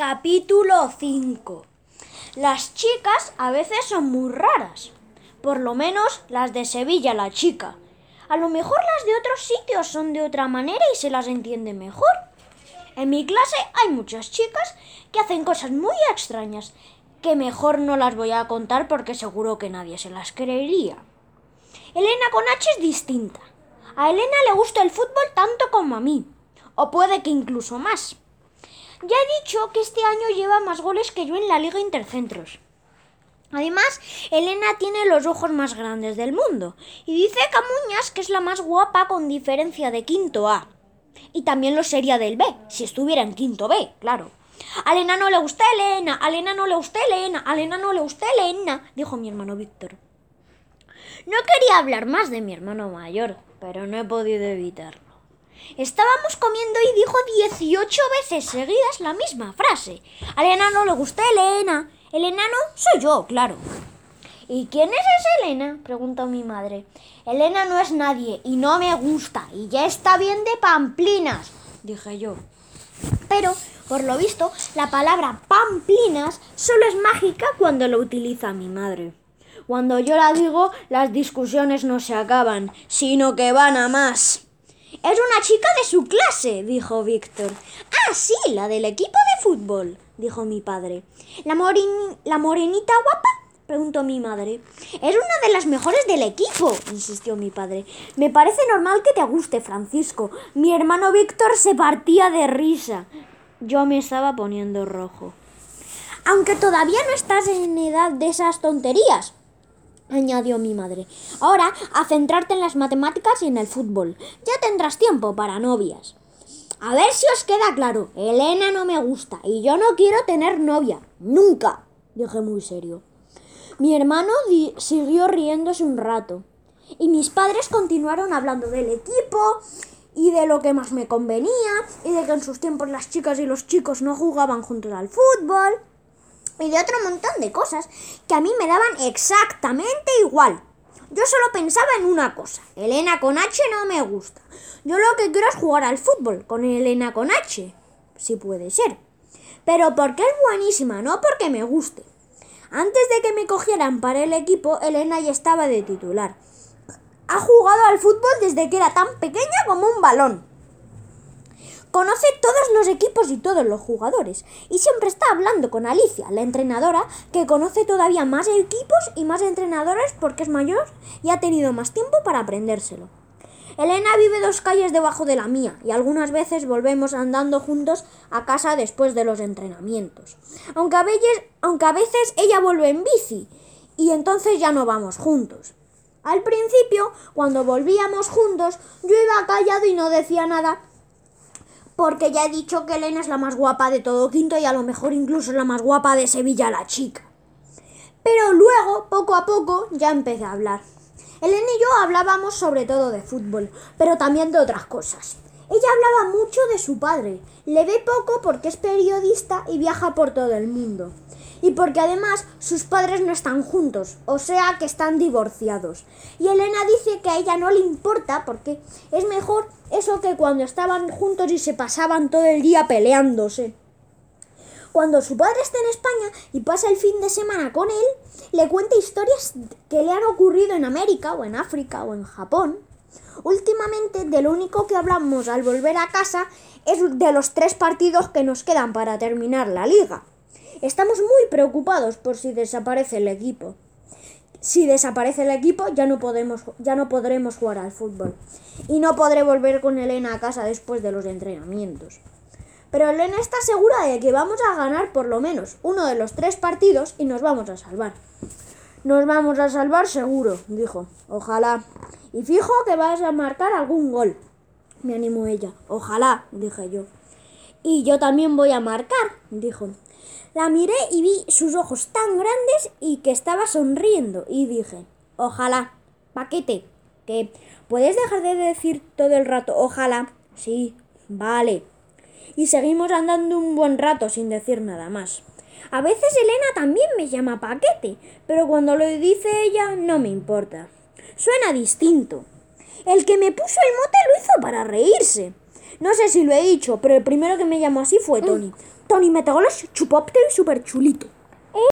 Capítulo 5 Las chicas a veces son muy raras, por lo menos las de Sevilla la chica. A lo mejor las de otros sitios son de otra manera y se las entiende mejor. En mi clase hay muchas chicas que hacen cosas muy extrañas, que mejor no las voy a contar porque seguro que nadie se las creería. Elena con H es distinta. A Elena le gusta el fútbol tanto como a mí, o puede que incluso más. Ya he dicho que este año lleva más goles que yo en la Liga Intercentros. Además, Elena tiene los ojos más grandes del mundo y dice Camuñas que es la más guapa con diferencia de quinto A. Y también lo sería del B, si estuviera en quinto B, claro. A Elena no le gusta Elena, a Elena no le gusta Elena, a Elena no le gusta Elena, dijo mi hermano Víctor. No quería hablar más de mi hermano mayor, pero no he podido evitarlo. Estábamos comiendo y dijo 18 veces seguidas la misma frase. A Elena no le gusta Elena. El enano soy yo, claro. ¿Y quién es esa Elena? preguntó mi madre. Elena no es nadie y no me gusta y ya está bien de pamplinas, dije yo. Pero, por lo visto, la palabra pamplinas solo es mágica cuando lo utiliza mi madre. Cuando yo la digo, las discusiones no se acaban, sino que van a más. Es una chica de su clase, dijo Víctor. Ah, sí, la del equipo de fútbol, dijo mi padre. ¿La, ¿La morenita guapa? preguntó mi madre. Es una de las mejores del equipo, insistió mi padre. Me parece normal que te guste, Francisco. Mi hermano Víctor se partía de risa. Yo me estaba poniendo rojo. Aunque todavía no estás en edad de esas tonterías, añadió mi madre. Ahora a centrarte en las matemáticas y en el fútbol. Ya tendrás tiempo para novias. A ver si os queda claro. Elena no me gusta y yo no quiero tener novia. Nunca. Dije muy serio. Mi hermano siguió riéndose un rato. Y mis padres continuaron hablando del equipo y de lo que más me convenía y de que en sus tiempos las chicas y los chicos no jugaban juntos al fútbol y de otro montón de cosas que a mí me daban exactamente igual. Yo solo pensaba en una cosa. Elena con H no me gusta. Yo lo que quiero es jugar al fútbol con Elena con H. Si puede ser. Pero porque es buenísima, no porque me guste. Antes de que me cogieran para el equipo, Elena ya estaba de titular. Ha jugado al fútbol desde que era tan pequeña como un balón. Conoce todos los equipos y todos los jugadores y siempre está hablando con Alicia, la entrenadora, que conoce todavía más equipos y más entrenadores porque es mayor y ha tenido más tiempo para aprendérselo. Elena vive dos calles debajo de la mía y algunas veces volvemos andando juntos a casa después de los entrenamientos. Aunque a veces, aunque a veces ella vuelve en bici y entonces ya no vamos juntos. Al principio, cuando volvíamos juntos, yo iba callado y no decía nada porque ya he dicho que Elena es la más guapa de todo Quinto y a lo mejor incluso la más guapa de Sevilla la chica. Pero luego, poco a poco, ya empecé a hablar. Elena y yo hablábamos sobre todo de fútbol, pero también de otras cosas. Ella hablaba mucho de su padre. Le ve poco porque es periodista y viaja por todo el mundo y porque además sus padres no están juntos, o sea que están divorciados. Y Elena dice que a ella no le importa porque es mejor eso que cuando estaban juntos y se pasaban todo el día peleándose. Cuando su padre está en España y pasa el fin de semana con él, le cuenta historias que le han ocurrido en América o en África o en Japón. Últimamente de lo único que hablamos al volver a casa es de los tres partidos que nos quedan para terminar la liga. Estamos muy preocupados por si desaparece el equipo. Si desaparece el equipo, ya no, ya no podremos jugar al fútbol. Y no podré volver con Elena a casa después de los entrenamientos. Pero Elena está segura de que vamos a ganar por lo menos uno de los tres partidos y nos vamos a salvar. Nos vamos a salvar seguro, dijo. Ojalá. Y fijo que vas a marcar algún gol. Me animó ella. Ojalá, dije yo. Y yo también voy a marcar, dijo. La miré y vi sus ojos tan grandes y que estaba sonriendo y dije, ojalá, paquete, que puedes dejar de decir todo el rato, ojalá, sí, vale. Y seguimos andando un buen rato sin decir nada más. A veces Elena también me llama paquete, pero cuando lo dice ella no me importa. Suena distinto. El que me puso el mote lo hizo para reírse. No sé si lo he dicho, pero el primero que me llamó así fue Tony. Tony Metegoles chupóptero y súper chulito.